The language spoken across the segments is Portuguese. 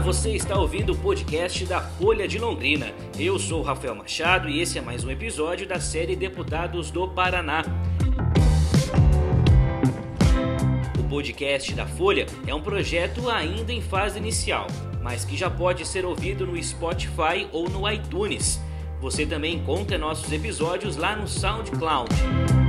você está ouvindo o podcast da Folha de Londrina. Eu sou Rafael Machado e esse é mais um episódio da série Deputados do Paraná. O podcast da Folha é um projeto ainda em fase inicial, mas que já pode ser ouvido no Spotify ou no iTunes. Você também encontra nossos episódios lá no SoundCloud.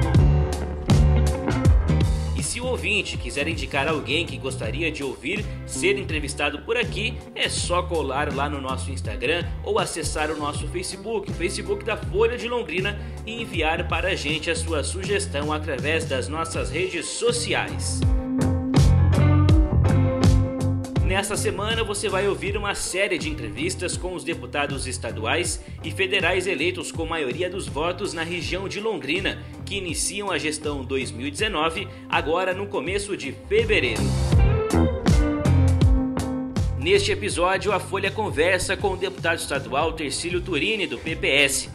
Se o ouvinte quiser indicar alguém que gostaria de ouvir ser entrevistado por aqui, é só colar lá no nosso Instagram ou acessar o nosso Facebook, o Facebook da Folha de Londrina, e enviar para a gente a sua sugestão através das nossas redes sociais. Nesta semana você vai ouvir uma série de entrevistas com os deputados estaduais e federais eleitos com maioria dos votos na região de Londrina, que iniciam a gestão 2019, agora no começo de fevereiro. Neste episódio, a Folha conversa com o deputado estadual Tercílio Turini, do PPS.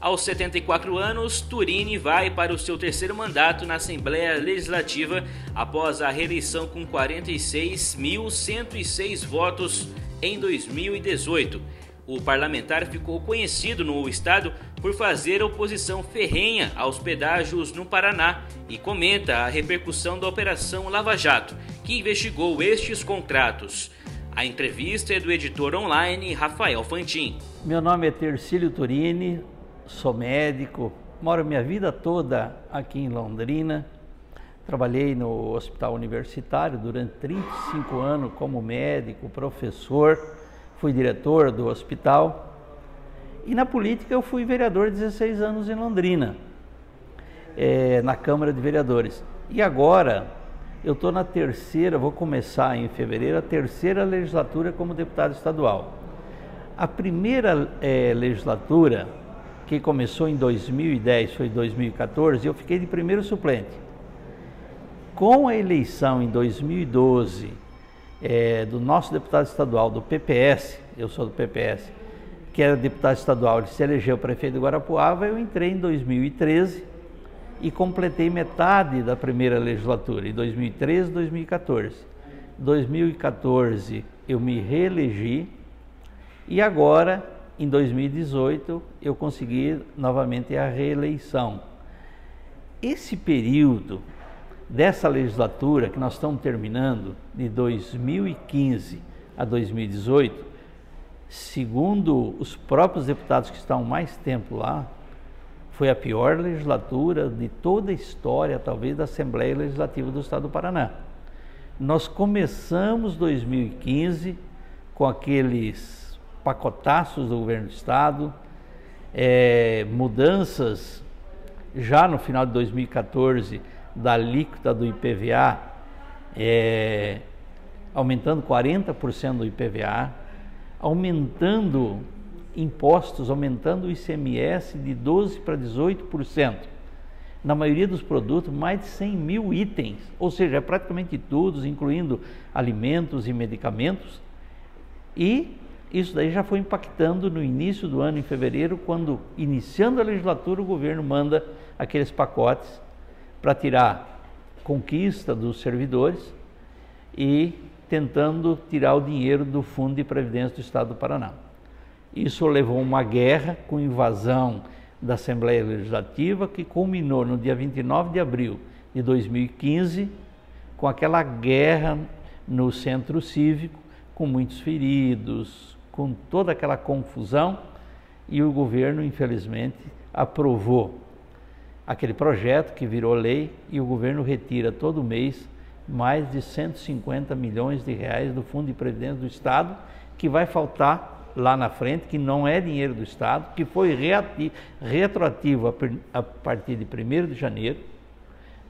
Aos 74 anos, Turini vai para o seu terceiro mandato na Assembleia Legislativa após a reeleição com 46.106 votos em 2018. O parlamentar ficou conhecido no estado por fazer oposição ferrenha aos pedágios no Paraná e comenta a repercussão da Operação Lava Jato, que investigou estes contratos. A entrevista é do editor online Rafael Fantin. Meu nome é Tercílio Turini, sou médico, moro minha vida toda aqui em Londrina. Trabalhei no hospital universitário durante 35 anos como médico, professor, fui diretor do hospital. E na política eu fui vereador 16 anos em Londrina, é, na Câmara de Vereadores. E agora eu estou na terceira, vou começar em fevereiro, a terceira legislatura como deputado estadual. A primeira é, legislatura que começou em 2010, foi 2014, eu fiquei de primeiro suplente. Com a eleição em 2012 é, do nosso deputado estadual do PPS, eu sou do PPS, que era deputado estadual, ele se elegeu prefeito de Guarapuava, eu entrei em 2013 e completei metade da primeira legislatura, em 2013 e 2014. 2014 eu me reelegi e agora em 2018 eu consegui novamente a reeleição. Esse período dessa legislatura que nós estamos terminando, de 2015 a 2018, segundo os próprios deputados que estão mais tempo lá, foi a pior legislatura de toda a história, talvez, da Assembleia Legislativa do Estado do Paraná. Nós começamos 2015 com aqueles pacotaços do governo do estado, é, mudanças já no final de 2014 da alíquota do IPVA, é, aumentando 40% do IPVA, aumentando impostos, aumentando o ICMS de 12% para 18%. Na maioria dos produtos, mais de 100 mil itens, ou seja, é praticamente todos, incluindo alimentos e medicamentos. E isso daí já foi impactando no início do ano, em fevereiro, quando, iniciando a legislatura, o governo manda aqueles pacotes para tirar conquista dos servidores e tentando tirar o dinheiro do Fundo de Previdência do Estado do Paraná. Isso levou a uma guerra com invasão da Assembleia Legislativa que culminou no dia 29 de abril de 2015 com aquela guerra no centro cívico, com muitos feridos, com toda aquela confusão e o governo, infelizmente, aprovou aquele projeto que virou lei e o governo retira todo mês mais de 150 milhões de reais do Fundo de Previdência do Estado, que vai faltar lá na frente, que não é dinheiro do Estado, que foi retroativo a partir de 1 de janeiro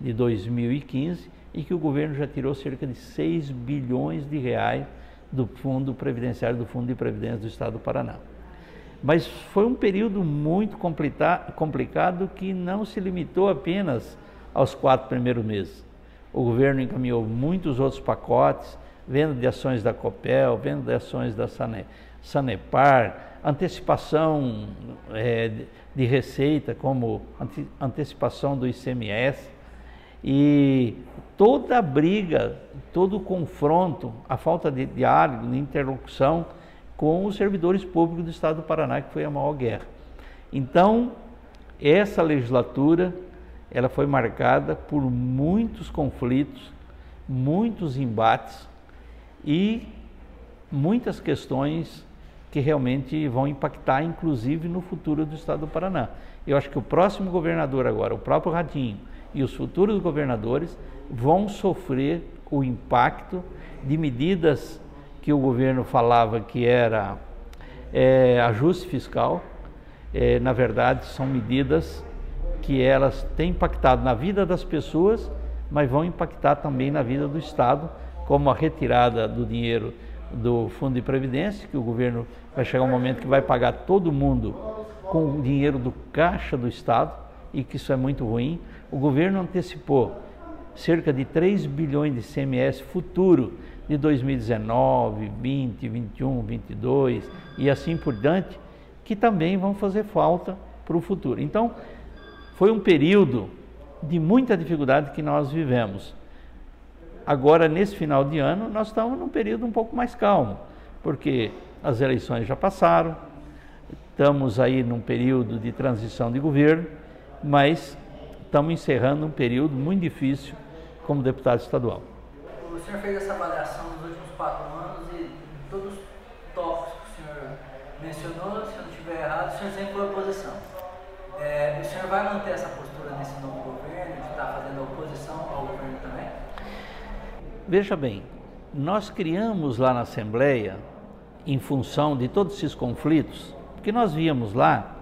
de 2015 e que o governo já tirou cerca de 6 bilhões de reais do Fundo Previdenciário do Fundo de Previdência do Estado do Paraná. Mas foi um período muito complicado que não se limitou apenas aos quatro primeiros meses. O governo encaminhou muitos outros pacotes, venda de ações da Copel, venda de ações da Sanepar, antecipação é, de receita, como antecipação do ICMS, E toda briga, todo confronto, a falta de diálogo, de interlocução com os servidores públicos do Estado do Paraná, que foi a maior guerra. Então, essa legislatura, ela foi marcada por muitos conflitos, muitos embates e muitas questões que realmente vão impactar, inclusive, no futuro do Estado do Paraná. Eu acho que o próximo governador agora, o próprio Radinho, e os futuros governadores vão sofrer o impacto de medidas que o governo falava que era é, ajuste fiscal. É, na verdade, são medidas que elas têm impactado na vida das pessoas, mas vão impactar também na vida do Estado, como a retirada do dinheiro do Fundo de Previdência, que o governo vai chegar um momento que vai pagar todo mundo com o dinheiro do caixa do Estado, e que isso é muito ruim. O governo antecipou cerca de 3 bilhões de CMS futuro de 2019, 20, 21, 22 e assim por diante, que também vão fazer falta para o futuro. Então, foi um período de muita dificuldade que nós vivemos. Agora, nesse final de ano, nós estamos num período um pouco mais calmo, porque as eleições já passaram, estamos aí num período de transição de governo, mas estamos encerrando um período muito difícil como deputado estadual. O senhor fez essa avaliação nos últimos quatro anos e todos os tópicos que o senhor mencionou, se eu não estiver errado, o senhor sempre foi oposição. É, o senhor vai manter essa postura nesse novo governo, de estar fazendo oposição ao governo também? Veja bem, nós criamos lá na Assembleia, em função de todos esses conflitos, porque nós víamos lá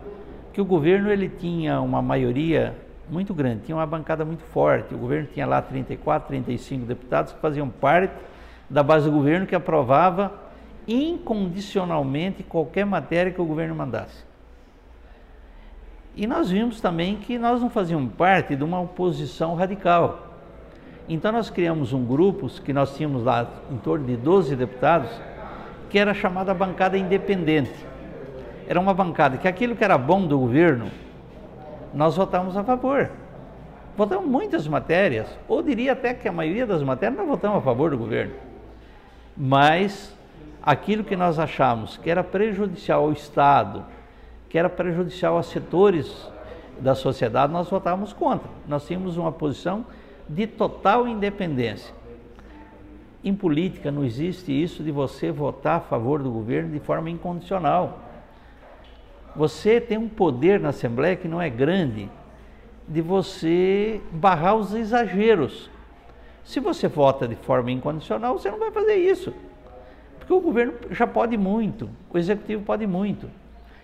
que o governo ele tinha uma maioria muito grande, tinha uma bancada muito forte. O governo tinha lá 34, 35 deputados que faziam parte da base do governo que aprovava incondicionalmente qualquer matéria que o governo mandasse. E nós vimos também que nós não fazíamos parte de uma oposição radical. Então nós criamos um grupo que nós tínhamos lá em torno de 12 deputados, que era chamada bancada independente. Era uma bancada que aquilo que era bom do governo, nós votamos a favor. Votamos muitas matérias, ou diria até que a maioria das matérias nós votamos a favor do governo. Mas aquilo que nós achamos que era prejudicial ao Estado, que era prejudicial a setores da sociedade, nós votávamos contra. Nós tínhamos uma posição de total independência. Em política não existe isso de você votar a favor do governo de forma incondicional. Você tem um poder na Assembleia que não é grande de você barrar os exageros. Se você vota de forma incondicional, você não vai fazer isso. Porque o governo já pode muito, o executivo pode muito.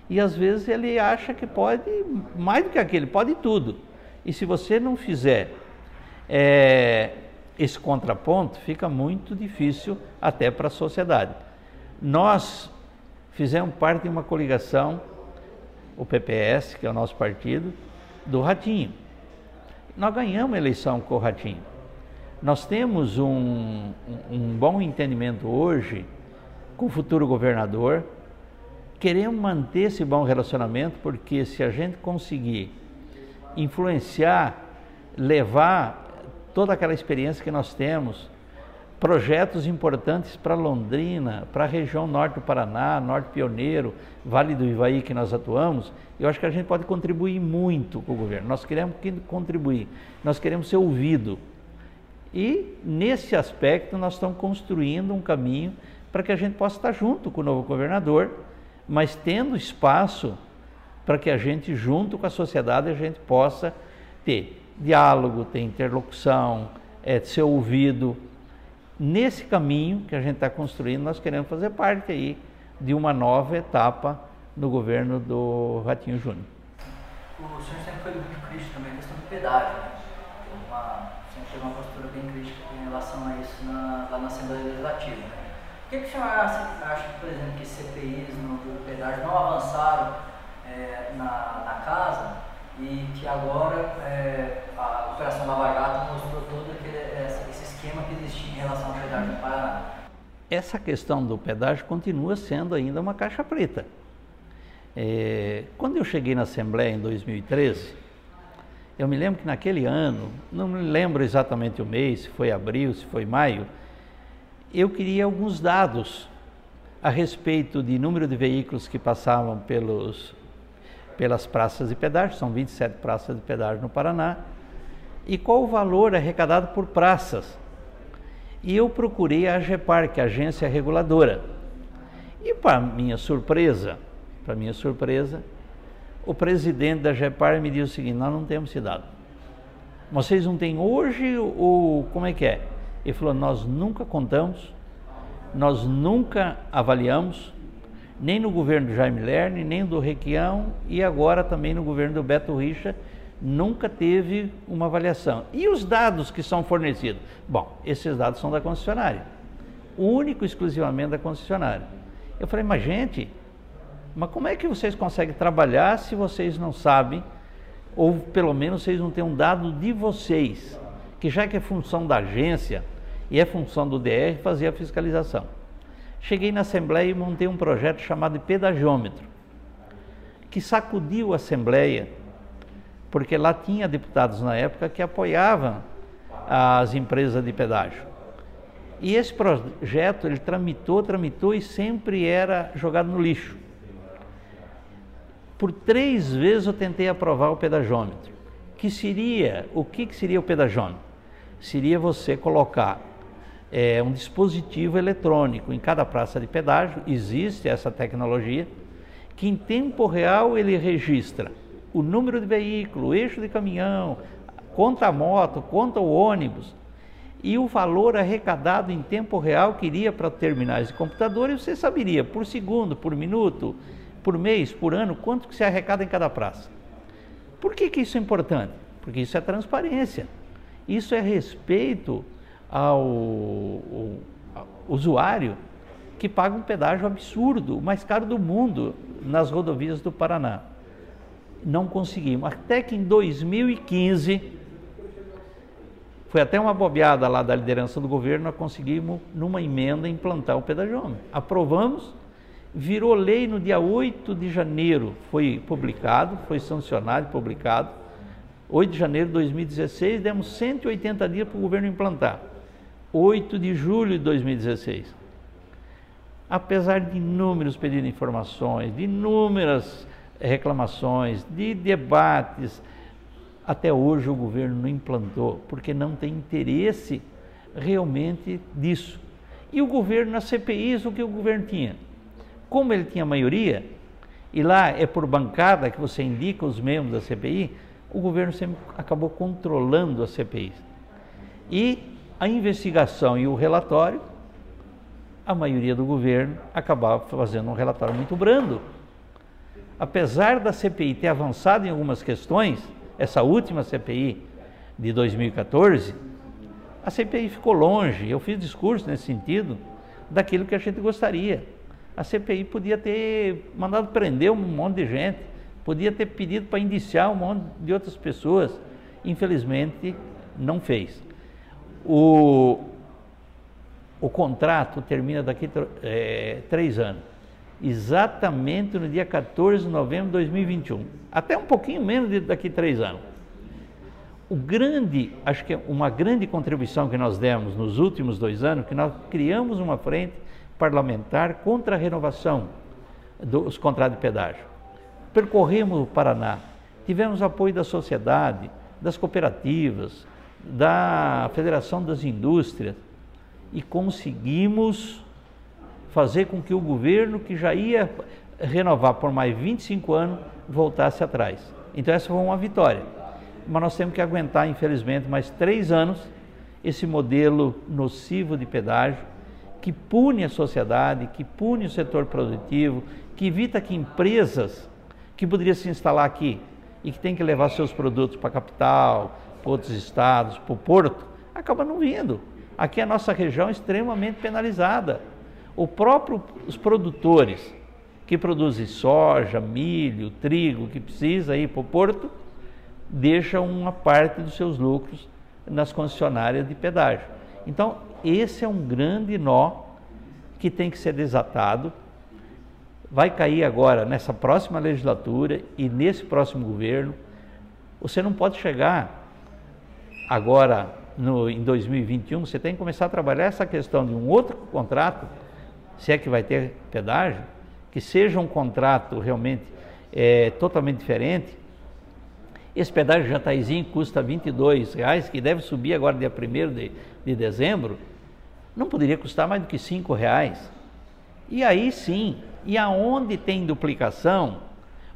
E às vezes ele acha que pode mais do que aquele, pode tudo. E se você não fizer é, esse contraponto, fica muito difícil até para a sociedade. Nós fizemos parte de uma coligação o PPS, que é o nosso partido, do Ratinho. Nós ganhamos a eleição com o Ratinho. Nós temos um, um bom entendimento hoje com o futuro governador. Queremos manter esse bom relacionamento, porque se a gente conseguir influenciar, levar toda aquela experiência que nós temos projetos importantes para Londrina, para a região norte do Paraná, norte pioneiro, Vale do Ivaí que nós atuamos, eu acho que a gente pode contribuir muito com o governo. Nós queremos contribuir, nós queremos ser ouvido. E nesse aspecto nós estamos construindo um caminho para que a gente possa estar junto com o novo governador, mas tendo espaço para que a gente, junto com a sociedade, a gente possa ter diálogo, ter interlocução, é, ser ouvido Nesse caminho que a gente está construindo, nós queremos fazer parte aí de uma nova etapa no governo do Ratinho Júnior. O senhor sempre foi muito crítico também a questão do pedágio, né? Uma, sempre teve uma postura bem crítica em relação a isso na, lá na Assembleia Legislativa. Por que, que o senhor acha, por exemplo, que CPIs no, do pedágio não avançaram é, na, na casa e que agora é, a Operação Lava Gato mostrou esquema que existia em relação ao pedágio do Paraná. Essa questão do pedágio continua sendo ainda uma caixa preta. É, quando eu cheguei na Assembleia em 2013, Eu me lembro que naquele ano, não me lembro exatamente o mês, se foi abril, se foi maio, eu queria alguns dados a respeito de número de veículos que passavam pelos, pelas praças de pedágio, são 27 praças de pedágio no Paraná, e qual o valor arrecadado por praças. E eu procurei a AGEPAR, que é a agência reguladora. E para minha surpresa, para minha surpresa, o presidente da AGEPAR me disse o seguinte, nós não temos dado. Vocês não têm hoje ou como é que é? Ele falou, nós nunca contamos, nós nunca avaliamos, nem no governo do Jaime Lerner, nem do Requião e agora também no governo do Beto Richa, nunca teve uma avaliação. E os dados que são fornecidos? Bom, esses dados são da concessionária, único exclusivamente da concessionária. Eu falei, mas gente, mas como é que vocês conseguem trabalhar se vocês não sabem, ou pelo menos vocês não têm um dado de vocês, que já que é função da agência e é função do DR fazer a fiscalização. Cheguei na Assembleia e montei um projeto chamado de pedagiômetro, que sacudiu a Assembleia porque lá tinha deputados na época que apoiavam as empresas de pedágio. E esse projeto ele tramitou, tramitou e sempre era jogado no lixo. Por três vezes eu tentei aprovar o pedagômetro. Que seria, o que, que seria o pedagômetro? Seria você colocar é, um dispositivo eletrônico em cada praça de pedágio, existe essa tecnologia, que em tempo real ele registra o número de veículo, eixo de caminhão, conta a moto, conta o ônibus e o valor arrecadado em tempo real que iria para terminais de computador e você saberia por segundo, por minuto, por mês, por ano, quanto que se arrecada em cada praça. Por que, que isso é importante? Porque isso é transparência. Isso é respeito ao, ao usuário que paga um pedágio absurdo, o mais caro do mundo nas rodovias do Paraná não conseguimos. Até que em 2015, foi até uma bobeada lá da liderança do governo, nós conseguimos, numa emenda, implantar o pedagiômetro. Aprovamos, virou lei no dia 8 de janeiro, foi publicado, foi sancionado e publicado. 8 de janeiro de 2016, demos 180 dias para o governo implantar. 8 de julho de 2016. Apesar de inúmeros pedidos de informações, de inúmeras reclamações, de debates. Até hoje o governo não implantou, porque não tem interesse realmente disso. E o governo, nas CPIs, o que o governo tinha? Como ele tinha maioria, e lá é por bancada que você indica os membros da CPI, o governo sempre acabou controlando as CPIs. E a investigação e o relatório, a maioria do governo acabava fazendo um relatório muito brando apesar da CPI ter avançado em algumas questões, essa última CPI de 2014, a CPI ficou longe, eu fiz discurso nesse sentido, daquilo que a gente gostaria. A CPI podia ter mandado prender um monte de gente, podia ter pedido para indiciar um monte de outras pessoas, infelizmente não fez. O, o contrato termina daqui é, três anos exatamente no dia 14 de novembro de 2021, até um pouquinho menos de daqui a três anos. O grande, acho que é uma grande contribuição que nós demos nos últimos dois anos, que nós criamos uma frente parlamentar contra a renovação dos contratos de pedágio. Percorremos o Paraná, tivemos apoio da sociedade, das cooperativas, da Federação das Indústrias e conseguimos fazer com que o governo, que já ia renovar por mais 25 anos, voltasse atrás. Então, essa foi uma vitória. Mas nós temos que aguentar, infelizmente, mais três anos esse modelo nocivo de pedágio que pune a sociedade, que pune o setor produtivo, que evita que empresas que poderiam se instalar aqui e que tem que levar seus produtos para a capital, para outros estados, para o porto, acabam não vindo. Aqui a nossa região é extremamente penalizada. O próprio, os produtores que produzem soja, milho, trigo, que precisa ir para o porto, deixam uma parte dos seus lucros nas concessionárias de pedágio. Então, esse é um grande nó que tem que ser desatado. Vai cair agora nessa próxima legislatura e nesse próximo governo Você não pode chegar agora no, em 2021, você tem que começar a trabalhar essa questão de um outro contrato, se é que vai ter pedágio, que seja um contrato realmente é, totalmente diferente. Esse pedágio Jataizinho custa R$ 22,00, que deve subir agora dia 1 de, de dezembro, não poderia custar mais do que R$ reais. E aí sim, e aonde tem duplicação,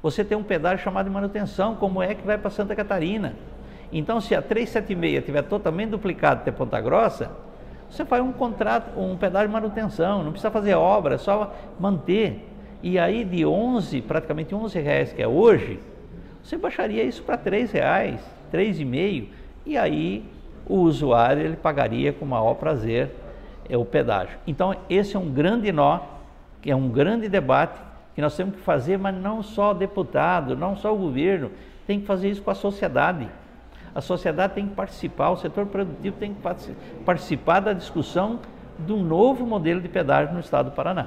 você tem um pedágio chamado de manutenção, como é que vai para Santa Catarina. Então, se a 376 tiver totalmente duplicado até Ponta Grossa, você faz um contrato, um pedágio de manutenção, não precisa fazer obra, é só manter. E aí de 11, praticamente 11 reais que é hoje, você baixaria isso para 3 reais, 3,5 e aí o usuário ele pagaria com maior prazer é o pedágio. Então esse é um grande nó, que é um grande debate que nós temos que fazer, mas não só o deputado, não só o governo, tem que fazer isso com a sociedade. A sociedade tem que participar, o setor produtivo tem que participar da discussão do novo modelo de pedágio no estado do Paraná.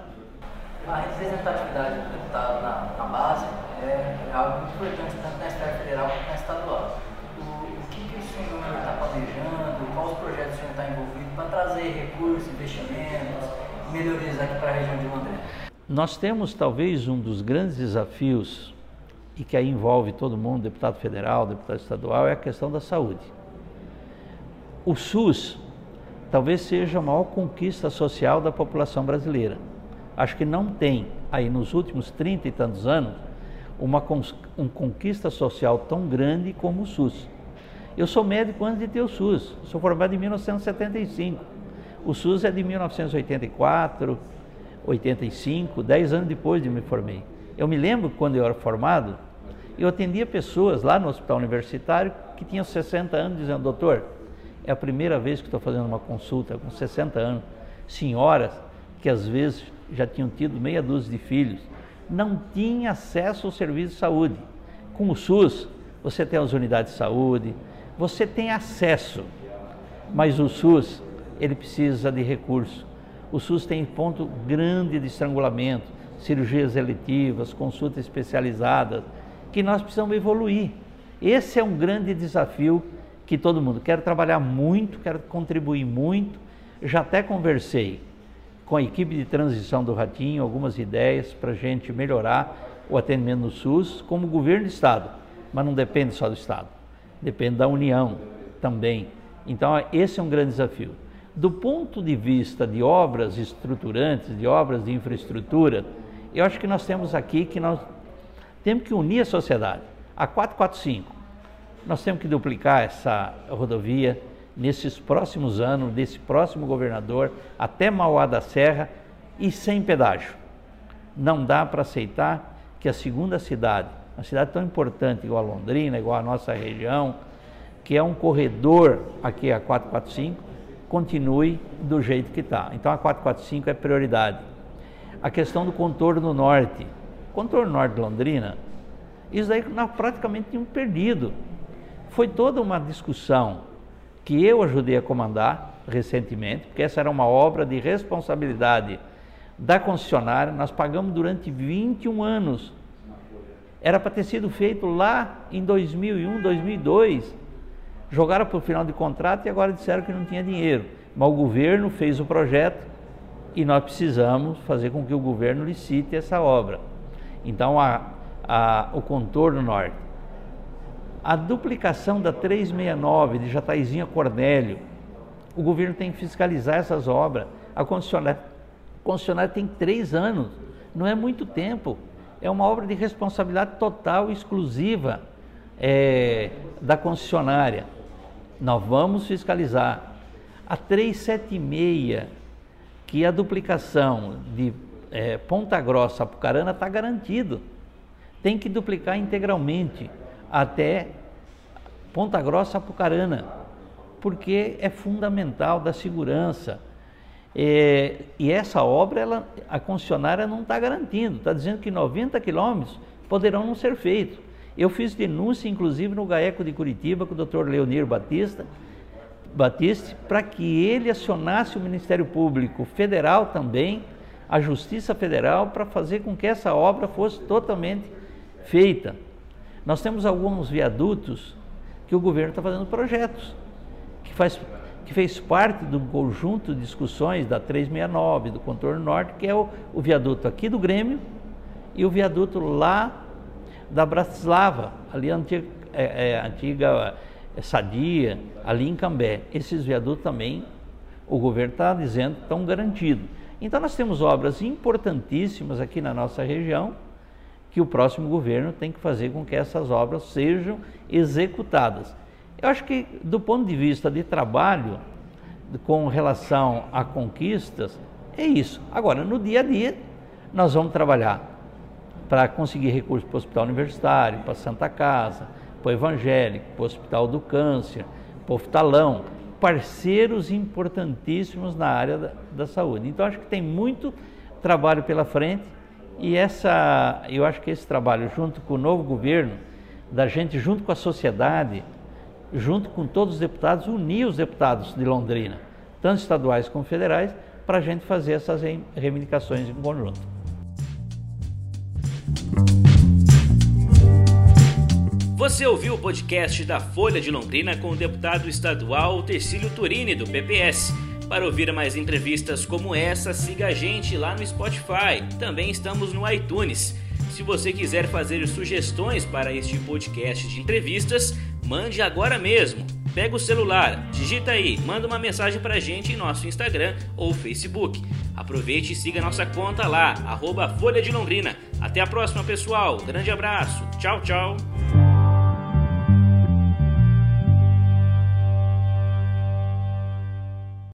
A representatividade do deputado na, na base é algo muito importante, tanto na esfera federal quanto na estadual. O, o que, que o senhor está planejando, quais projetos o senhor está envolvido para trazer recursos, investimentos, melhorias aqui para a região de Londrina? Nós temos talvez um dos grandes desafios e que aí envolve todo mundo, deputado federal, deputado estadual, é a questão da saúde. O SUS talvez seja a maior conquista social da população brasileira. Acho que não tem aí nos últimos 30 e tantos anos uma, uma conquista social tão grande como o SUS. Eu sou médico antes de ter o SUS, sou formado em 1975. O SUS é de 1984, 85, 10 anos depois de me formei. Eu me lembro quando eu era formado, eu atendia pessoas lá no hospital universitário que tinham 60 anos dizendo, doutor, é a primeira vez que estou fazendo uma consulta com 60 anos. Senhoras que às vezes já tinham tido meia dúzia de filhos, não tinham acesso ao serviço de saúde. Com o SUS, você tem as unidades de saúde, você tem acesso, mas o SUS, ele precisa de recurso. O SUS tem ponto grande de estrangulamento, cirurgias eletivas, consultas especializadas, que nós precisamos evoluir. Esse é um grande desafio que todo mundo quer trabalhar muito, quer contribuir muito. Já até conversei com a equipe de transição do Ratinho, algumas ideias para a gente melhorar o atendimento no SUS, como governo de Estado, mas não depende só do Estado, depende da União também. Então, esse é um grande desafio. Do ponto de vista de obras estruturantes, de obras de infraestrutura, eu acho que nós temos aqui que nós temos que unir a sociedade. A 445, nós temos que duplicar essa rodovia nesses próximos anos, desse próximo governador, até Mauá da Serra e sem pedágio. Não dá para aceitar que a segunda cidade, uma cidade tão importante igual a Londrina, igual a nossa região, que é um corredor aqui a 445, continue do jeito que está. Então a 445 é prioridade. A questão do contorno norte, contorno norte de Londrina, isso aí nós praticamente tínhamos perdido. Foi toda uma discussão que eu ajudei a comandar recentemente, porque essa era uma obra de responsabilidade da concessionária, nós pagamos durante 21 anos. Era para ter sido feito lá em 2001, 2002. Jogaram para o final de contrato e agora disseram que não tinha dinheiro. Mas o governo fez o projeto e nós precisamos fazer com que o governo licite essa obra. Então, a, a, o contorno norte. A duplicação da 369 de Jataizinha Cornélio, o governo tem que fiscalizar essas obras. A concessionária, a concessionária tem três anos, não é muito tempo. É uma obra de responsabilidade total, exclusiva é, da concessionária. Nós vamos fiscalizar. A 376, que é a duplicação de é, Ponta Grossa, Apucarana, está garantido. Tem que duplicar integralmente até Ponta Grossa, Apucarana, porque é fundamental da segurança. É, e essa obra, ela, a concessionária não está garantindo, está dizendo que 90 quilômetros poderão não ser feitos. Eu fiz denúncia, inclusive, no GAECO de Curitiba, com o doutor Leonir Batista, para que ele acionasse o Ministério Público Federal também, a Justiça Federal para fazer com que essa obra fosse totalmente feita. Nós temos alguns viadutos que o governo está fazendo projetos, que, faz, que fez parte do conjunto de discussões da 369, do contorno norte, que é o, o viaduto aqui do Grêmio e o viaduto lá da Bratislava, ali a antiga, é, é, antiga é, Sadia, ali em Cambé. Esses viadutos também, o governo está dizendo, estão garantidos. Então nós temos obras importantíssimas aqui na nossa região, que o próximo governo tem que fazer com que essas obras sejam executadas. Eu acho que, do ponto de vista de trabalho, com relação a conquistas, é isso. Agora, no dia a dia, nós vamos trabalhar para conseguir recursos para o hospital universitário, para a Santa Casa, para o evangélico, para o Hospital do Câncer, para o Oftalão, parceiros importantíssimos na área da, da saúde. Então, acho que tem muito trabalho pela frente e essa, eu acho que esse trabalho, junto com o novo governo, da gente, junto com a sociedade, junto com todos os deputados, unir os deputados de Londrina, tanto estaduais como federais, para a gente fazer essas reivindicações em conjunto. Você ouviu o podcast da Folha de Londrina com o deputado estadual Tercílio Turini, do PPS. Para ouvir mais entrevistas como essa, siga a gente lá no Spotify. Também estamos no iTunes. Se você quiser fazer sugestões para este podcast de entrevistas, mande agora mesmo. Pega o celular, digita aí, manda uma mensagem para a gente em nosso Instagram ou Facebook. Aproveite e siga nossa conta lá, arroba Folha de Londrina. Até a próxima, pessoal. Grande abraço. Tchau, tchau.